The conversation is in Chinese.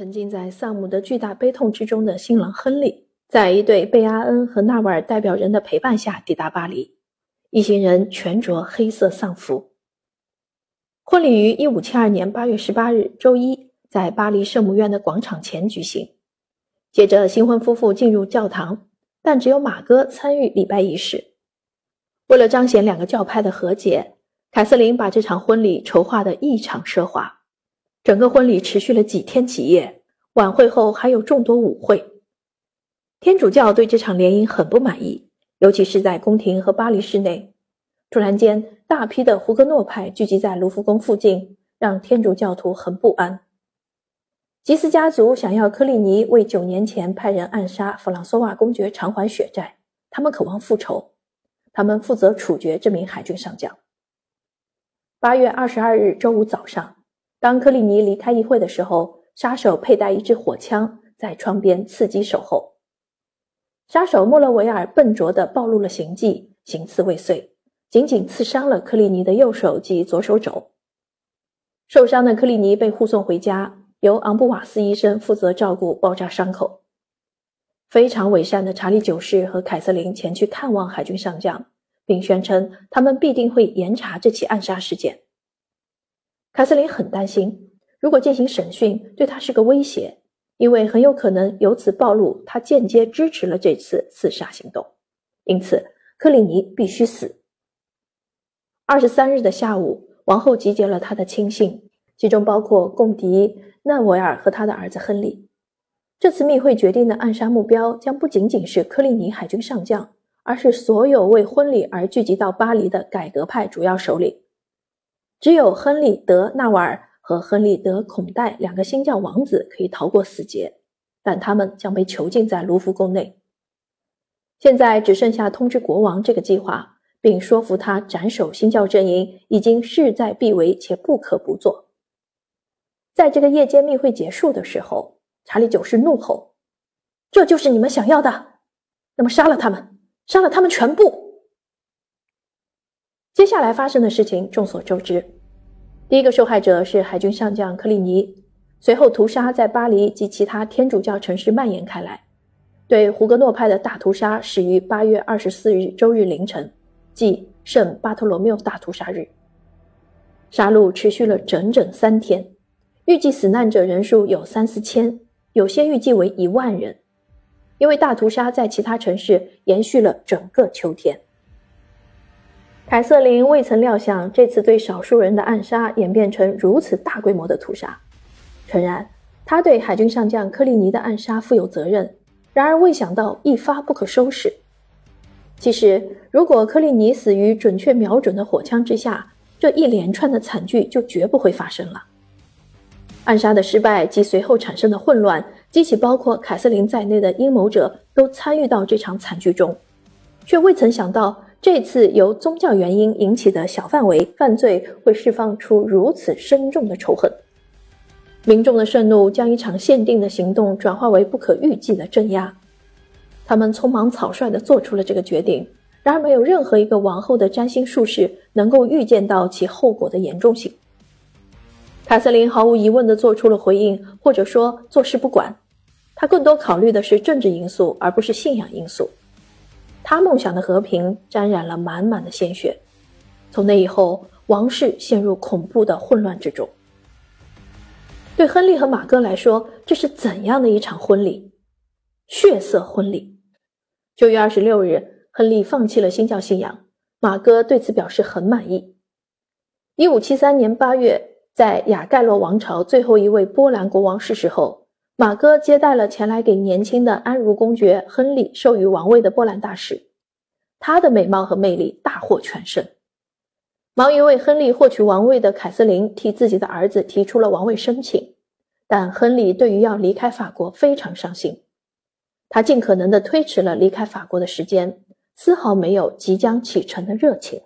沉浸在丧母的巨大悲痛之中的新郎亨利，在一对贝阿恩和纳瓦尔代表人的陪伴下抵达巴黎。一行人全着黑色丧服。婚礼于一五七二年八月十八日周一在巴黎圣母院的广场前举行。接着，新婚夫妇进入教堂，但只有马哥参与礼拜仪式。为了彰显两个教派的和解，凯瑟琳把这场婚礼筹划的异常奢华。整个婚礼持续了几天几夜，晚会后还有众多舞会。天主教对这场联姻很不满意，尤其是在宫廷和巴黎市内。突然间，大批的胡格诺派聚集在卢浮宫附近，让天主教徒很不安。吉斯家族想要科利尼为九年前派人暗杀弗朗索瓦公爵偿还血债，他们渴望复仇，他们负责处决这名海军上将。八月二十二日周五早上。当科利尼离开议会的时候，杀手佩戴一支火枪，在窗边伺机守候。杀手莫勒维尔笨拙地暴露了行迹，行刺未遂，仅仅刺伤了科利尼的右手及左手肘。受伤的科利尼被护送回家，由昂布瓦斯医生负责照顾包扎伤口。非常伪善的查理九世和凯瑟琳前去看望海军上将，并宣称他们必定会严查这起暗杀事件。凯瑟琳很担心，如果进行审讯，对她是个威胁，因为很有可能由此暴露她间接支持了这次刺杀行动。因此，克里尼必须死。二十三日的下午，王后集结了她的亲信，其中包括贡迪、纳维尔和他的儿子亨利。这次密会决定的暗杀目标将不仅仅是克里尼海军上将，而是所有为婚礼而聚集到巴黎的改革派主要首领。只有亨利·德·纳瓦尔和亨利·德·孔代两个新教王子可以逃过死劫，但他们将被囚禁在卢浮宫内。现在只剩下通知国王这个计划，并说服他斩首新教阵营，已经势在必为且不可不做。在这个夜间密会结束的时候，查理九世怒吼：“这就是你们想要的？那么杀了他们，杀了他们全部！”接下来发生的事情众所周知，第一个受害者是海军上将克里尼，随后屠杀在巴黎及其他天主教城市蔓延开来。对胡格诺派的大屠杀始于八月二十四日周日凌晨，即圣巴托罗缪大屠杀日。杀戮持续了整整三天，预计死难者人数有三四千，有些预计为一万人，因为大屠杀在其他城市延续了整个秋天。凯瑟琳未曾料想，这次对少数人的暗杀演变成如此大规模的屠杀。诚然，他对海军上将科利尼的暗杀负有责任，然而未想到一发不可收拾。其实，如果科利尼死于准确瞄准的火枪之下，这一连串的惨剧就绝不会发生了。暗杀的失败及随后产生的混乱，激起包括凯瑟琳在内的阴谋者都参与到这场惨剧中，却未曾想到。这次由宗教原因引起的小范围犯罪会释放出如此深重的仇恨，民众的盛怒将一场限定的行动转化为不可预计的镇压。他们匆忙草率地做出了这个决定，然而没有任何一个王后的占星术士能够预见到其后果的严重性。凯瑟琳毫无疑问地做出了回应，或者说坐视不管。她更多考虑的是政治因素，而不是信仰因素。他梦想的和平沾染了满满的鲜血。从那以后，王室陷入恐怖的混乱之中。对亨利和马哥来说，这是怎样的一场婚礼？血色婚礼。九月二十六日，亨利放弃了新教信仰，马哥对此表示很满意。一五七三年八月，在雅盖洛王朝最后一位波兰国王逝世后。马哥接待了前来给年轻的安茹公爵亨利授予王位的波兰大使，他的美貌和魅力大获全胜。忙于为亨利获取王位的凯瑟琳替自己的儿子提出了王位申请，但亨利对于要离开法国非常伤心，他尽可能的推迟了离开法国的时间，丝毫没有即将启程的热情。